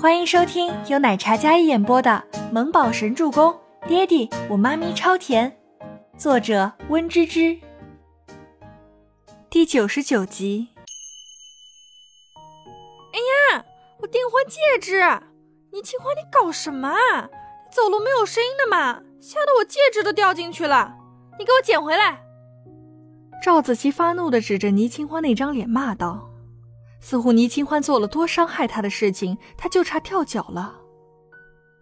欢迎收听由奶茶嘉一演播的《萌宝神助攻》，爹地我妈咪超甜，作者温芝芝。第九十九集。哎呀，我订婚戒指！倪清欢，你搞什么啊？走路没有声音的嘛？吓得我戒指都掉进去了！你给我捡回来！赵子琪发怒的指着倪清欢那张脸骂道。似乎倪清欢做了多伤害他的事情，他就差跳脚了。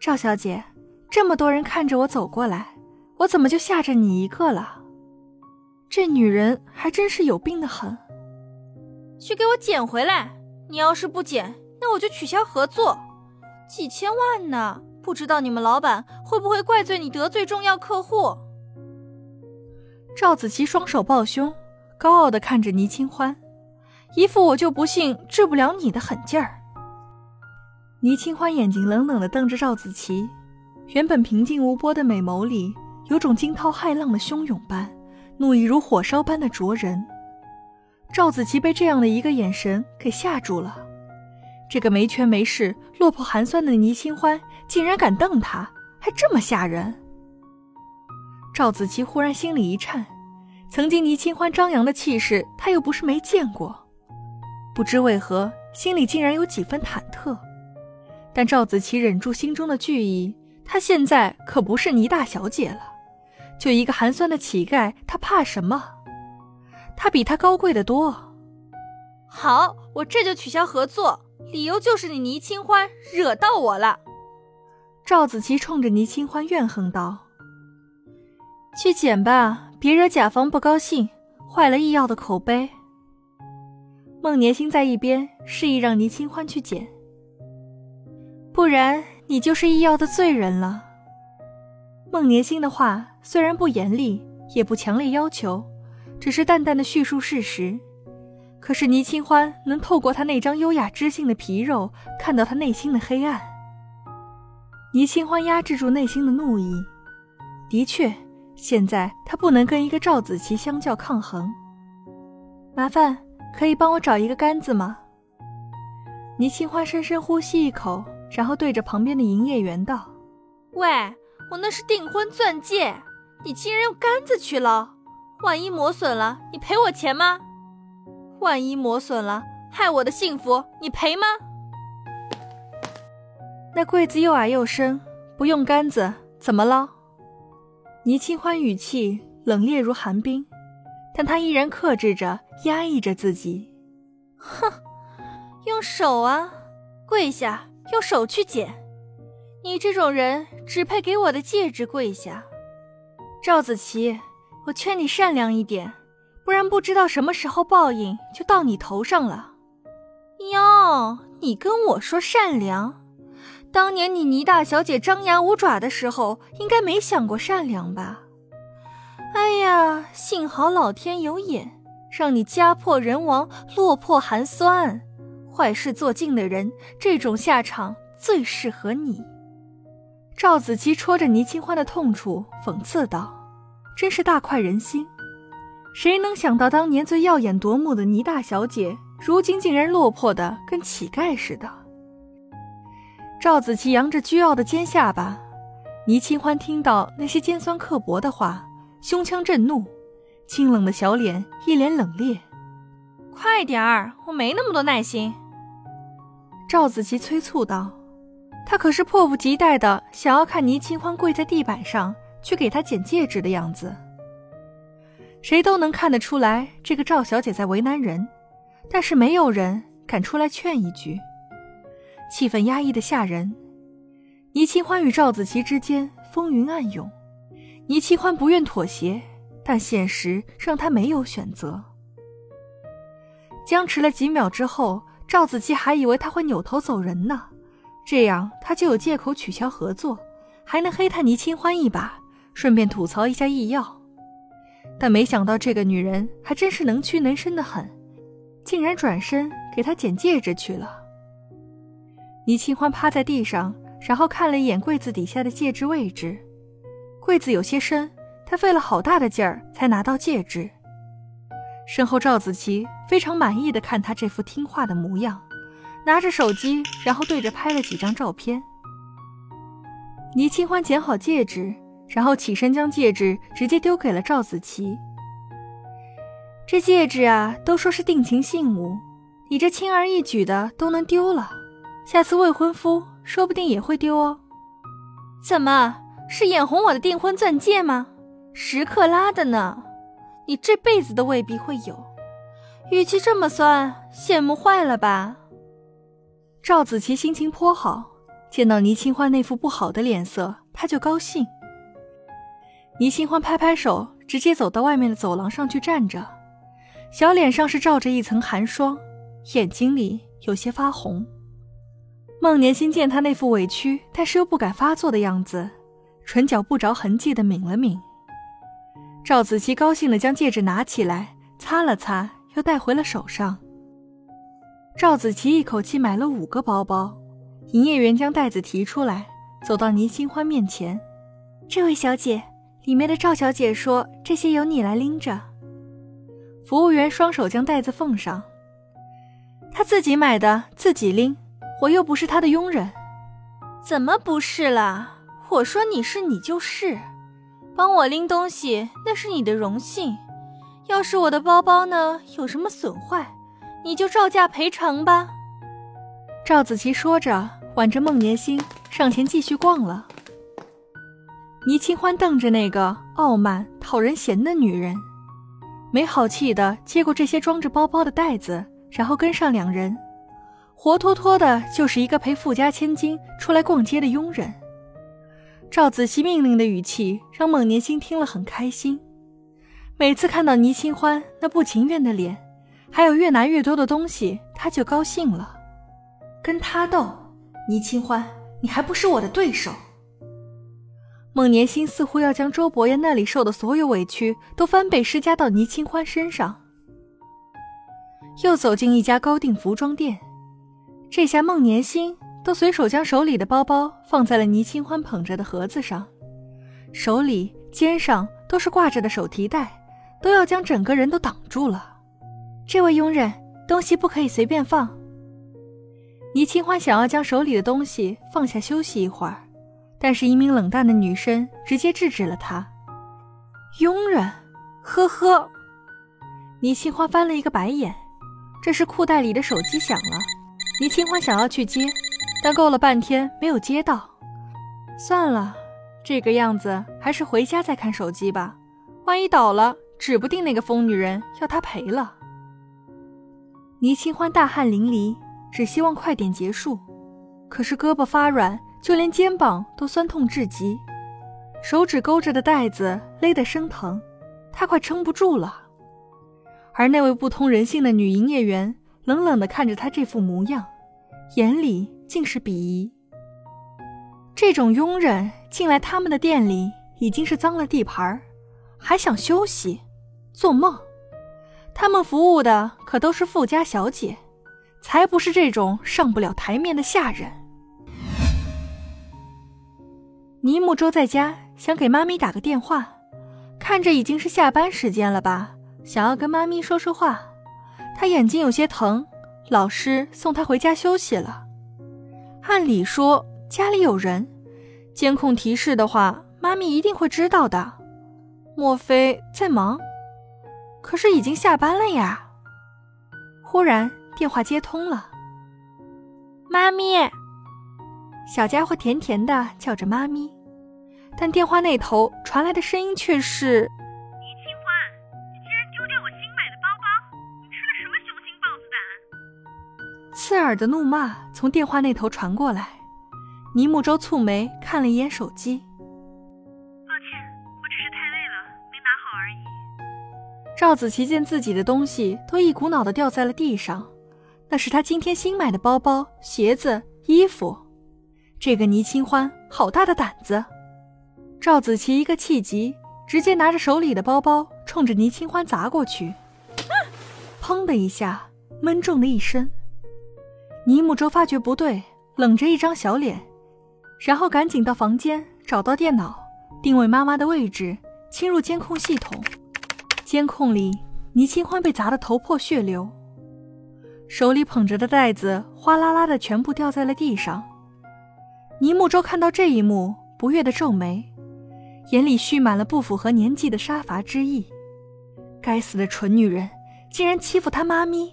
赵小姐，这么多人看着我走过来，我怎么就吓着你一个了？这女人还真是有病的很。去给我捡回来！你要是不捡，那我就取消合作。几千万呢，不知道你们老板会不会怪罪你得罪重要客户？赵子琪双手抱胸，高傲的看着倪清欢。一副我就不信治不了你的狠劲儿。倪清欢眼睛冷冷地瞪着赵子琪，原本平静无波的美眸里有种惊涛骇浪的汹涌般，怒意如火烧般的灼人。赵子琪被这样的一个眼神给吓住了。这个没权没势、落魄寒酸的倪清欢竟然敢瞪他，还这么吓人。赵子琪忽然心里一颤，曾经倪清欢张扬的气势，他又不是没见过。不知为何，心里竟然有几分忐忑。但赵子琪忍住心中的惧意，她现在可不是倪大小姐了，就一个寒酸的乞丐，她怕什么？她比他高贵的多。好，我这就取消合作，理由就是你倪清欢惹到我了。赵子琪冲着倪清欢怨恨道：“去捡吧，别惹甲方不高兴，坏了易药的口碑。”孟年星在一边示意让倪清欢去捡，不然你就是医药的罪人了。孟年星的话虽然不严厉，也不强烈要求，只是淡淡的叙述事实。可是倪清欢能透过他那张优雅知性的皮肉，看到他内心的黑暗。倪清欢压制住内心的怒意，的确，现在他不能跟一个赵子琪相较抗衡。麻烦。可以帮我找一个杆子吗？倪清欢深深呼吸一口，然后对着旁边的营业员道：“喂，我那是订婚钻戒，你竟然用杆子去捞，万一磨损了，你赔我钱吗？万一磨损了，害我的幸福，你赔吗？”那柜子又矮又深，不用杆子怎么捞？倪清欢语气冷冽如寒冰。但他依然克制着，压抑着自己。哼，用手啊，跪下，用手去捡。你这种人只配给我的戒指跪下。赵子琪，我劝你善良一点，不然不知道什么时候报应就到你头上了。哟，你跟我说善良？当年你倪大小姐张牙舞爪的时候，应该没想过善良吧？哎呀，幸好老天有眼，让你家破人亡、落魄寒酸，坏事做尽的人，这种下场最适合你。赵子琪戳着倪清欢的痛处，讽刺道：“真是大快人心！谁能想到当年最耀眼夺目的倪大小姐，如今竟然落魄的跟乞丐似的？”赵子琪扬着倨傲的尖下巴，倪清欢听到那些尖酸刻薄的话。胸腔震怒，清冷的小脸一脸冷冽。快点儿，我没那么多耐心。赵子琪催促道：“他可是迫不及待的想要看倪清欢跪在地板上去给他捡戒指的样子。谁都能看得出来，这个赵小姐在为难人，但是没有人敢出来劝一句。气氛压抑的吓人。倪清欢与赵子琪之间风云暗涌。”倪清欢不愿妥协，但现实让他没有选择。僵持了几秒之后，赵子琪还以为他会扭头走人呢，这样他就有借口取消合作，还能黑他倪清欢一把，顺便吐槽一下易耀。但没想到这个女人还真是能屈能伸的很，竟然转身给他捡戒指去了。倪清欢趴在地上，然后看了一眼柜子底下的戒指位置。柜子有些深，他费了好大的劲儿才拿到戒指。身后赵子琪非常满意的看他这副听话的模样，拿着手机，然后对着拍了几张照片。倪清欢捡好戒指，然后起身将戒指直接丢给了赵子琪。这戒指啊，都说是定情信物，你这轻而易举的都能丢了，下次未婚夫说不定也会丢哦。怎么是眼红我的订婚钻戒吗？十克拉的呢，你这辈子都未必会有。语气这么酸，羡慕坏了吧？赵子琪心情颇好，见到倪清欢那副不好的脸色，他就高兴。倪清欢拍拍手，直接走到外面的走廊上去站着，小脸上是罩着一层寒霜，眼睛里有些发红。孟年心见他那副委屈但是又不敢发作的样子，唇角不着痕迹的抿了抿。赵子琪高兴的将戒指拿起来，擦了擦，又戴回了手上。赵子琪一口气买了五个包包，营业员将袋子提出来，走到倪清欢面前：“这位小姐，里面的赵小姐说这些由你来拎着。”服务员双手将袋子奉上：“他自己买的，自己拎，我又不是他的佣人。”“怎么不是了？我说你是你就是，帮我拎东西那是你的荣幸。要是我的包包呢，有什么损坏？”你就照价赔偿吧。赵子琪说着，挽着孟年心上前继续逛了。倪清欢瞪着那个傲慢讨人嫌的女人，没好气的接过这些装着包包的袋子，然后跟上两人，活脱脱的就是一个陪富家千金出来逛街的佣人。赵子琪命令的语气让孟年心听了很开心，每次看到倪清欢那不情愿的脸。还有越拿越多的东西，他就高兴了。跟他斗，倪清欢，你还不是我的对手。孟年心似乎要将周伯言那里受的所有委屈都翻倍施加到倪清欢身上。又走进一家高定服装店，这下孟年心都随手将手里的包包放在了倪清欢捧着的盒子上，手里、肩上都是挂着的手提袋，都要将整个人都挡住了。这位佣人，东西不可以随便放。倪清欢想要将手里的东西放下休息一会儿，但是一名冷淡的女生直接制止了他。佣人，呵呵。倪清欢翻了一个白眼。这时裤袋里的手机响了，倪清欢想要去接，但够了半天没有接到。算了，这个样子还是回家再看手机吧，万一倒了，指不定那个疯女人要他赔了。倪清欢大汗淋漓，只希望快点结束，可是胳膊发软，就连肩膀都酸痛至极，手指勾着的带子勒得生疼，他快撑不住了。而那位不通人性的女营业员冷冷地看着他这副模样，眼里竟是鄙夷。这种佣人进来他们的店里已经是脏了地盘还想休息？做梦！他们服务的可都是富家小姐，才不是这种上不了台面的下人。倪木周在家想给妈咪打个电话，看着已经是下班时间了吧，想要跟妈咪说说话。他眼睛有些疼，老师送他回家休息了。按理说家里有人，监控提示的话，妈咪一定会知道的。莫非在忙？可是已经下班了呀！忽然电话接通了，妈咪，小家伙甜甜的叫着妈咪，但电话那头传来的声音却是：“刺耳的怒骂从电话那头传过来，倪木舟蹙眉看了一眼手机。抱歉，我只是太累了，没拿好而已赵子琪见自己的东西都一股脑的掉在了地上，那是他今天新买的包包、鞋子、衣服。这个倪清欢好大的胆子！赵子琪一个气急，直接拿着手里的包包冲着倪清欢砸过去，砰的一下，闷中了一声。倪木舟发觉不对，冷着一张小脸，然后赶紧到房间找到电脑，定位妈妈的位置，侵入监控系统。监控里，倪清欢被砸得头破血流。手里捧着的袋子哗啦啦的全部掉在了地上。尼木舟看到这一幕，不悦的皱眉，眼里蓄满了不符合年纪的杀伐之意。该死的蠢女人，竟然欺负他妈咪！